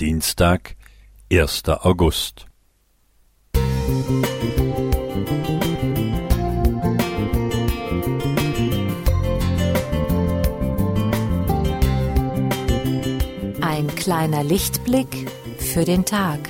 Dienstag, 1. August. Ein kleiner Lichtblick für den Tag.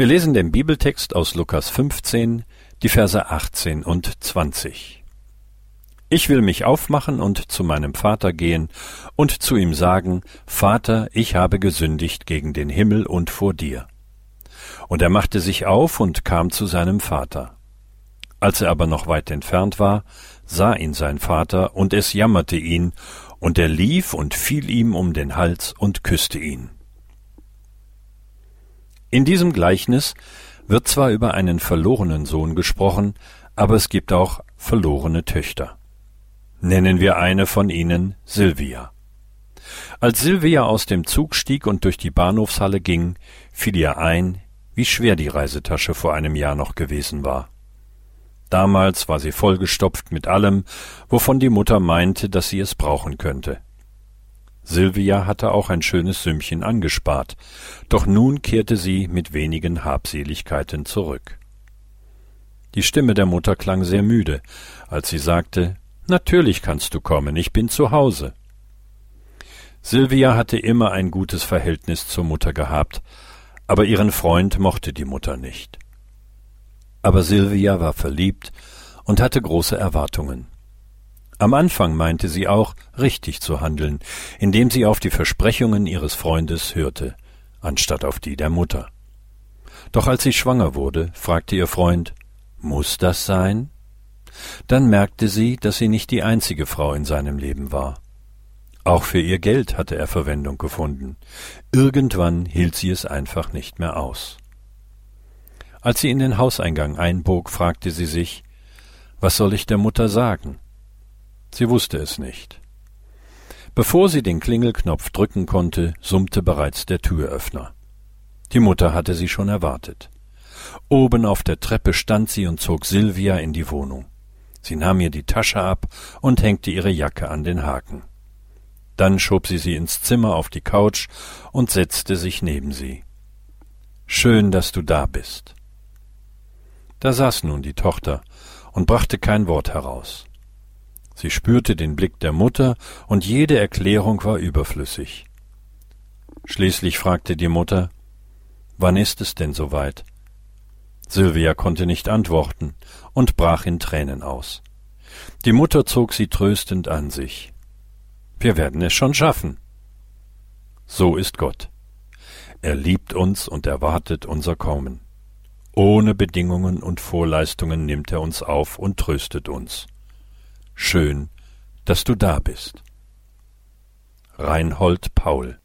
Wir lesen den Bibeltext aus Lukas 15, die Verse 18 und 20. Ich will mich aufmachen und zu meinem Vater gehen und zu ihm sagen, Vater, ich habe gesündigt gegen den Himmel und vor dir. Und er machte sich auf und kam zu seinem Vater. Als er aber noch weit entfernt war, sah ihn sein Vater, und es jammerte ihn, und er lief und fiel ihm um den Hals und küsste ihn. In diesem Gleichnis wird zwar über einen verlorenen Sohn gesprochen, aber es gibt auch verlorene Töchter. Nennen wir eine von ihnen Silvia. Als Silvia aus dem Zug stieg und durch die Bahnhofshalle ging, fiel ihr ein, wie schwer die Reisetasche vor einem Jahr noch gewesen war. Damals war sie vollgestopft mit allem, wovon die Mutter meinte, dass sie es brauchen könnte. Silvia hatte auch ein schönes Sümmchen angespart, doch nun kehrte sie mit wenigen Habseligkeiten zurück. Die Stimme der Mutter klang sehr müde, als sie sagte Natürlich kannst du kommen, ich bin zu Hause. Silvia hatte immer ein gutes Verhältnis zur Mutter gehabt, aber ihren Freund mochte die Mutter nicht. Aber Silvia war verliebt und hatte große Erwartungen. Am Anfang meinte sie auch, richtig zu handeln, indem sie auf die Versprechungen ihres Freundes hörte, anstatt auf die der Mutter. Doch als sie schwanger wurde, fragte ihr Freund, muss das sein? Dann merkte sie, dass sie nicht die einzige Frau in seinem Leben war. Auch für ihr Geld hatte er Verwendung gefunden. Irgendwann hielt sie es einfach nicht mehr aus. Als sie in den Hauseingang einbog, fragte sie sich, was soll ich der Mutter sagen? Sie wusste es nicht. Bevor sie den Klingelknopf drücken konnte, summte bereits der Türöffner. Die Mutter hatte sie schon erwartet. Oben auf der Treppe stand sie und zog Silvia in die Wohnung. Sie nahm ihr die Tasche ab und hängte ihre Jacke an den Haken. Dann schob sie sie ins Zimmer auf die Couch und setzte sich neben sie. Schön, dass du da bist. Da saß nun die Tochter und brachte kein Wort heraus. Sie spürte den Blick der Mutter, und jede Erklärung war überflüssig. Schließlich fragte die Mutter Wann ist es denn soweit? Sylvia konnte nicht antworten und brach in Tränen aus. Die Mutter zog sie tröstend an sich. Wir werden es schon schaffen. So ist Gott. Er liebt uns und erwartet unser Kommen. Ohne Bedingungen und Vorleistungen nimmt er uns auf und tröstet uns. Schön, dass du da bist. Reinhold Paul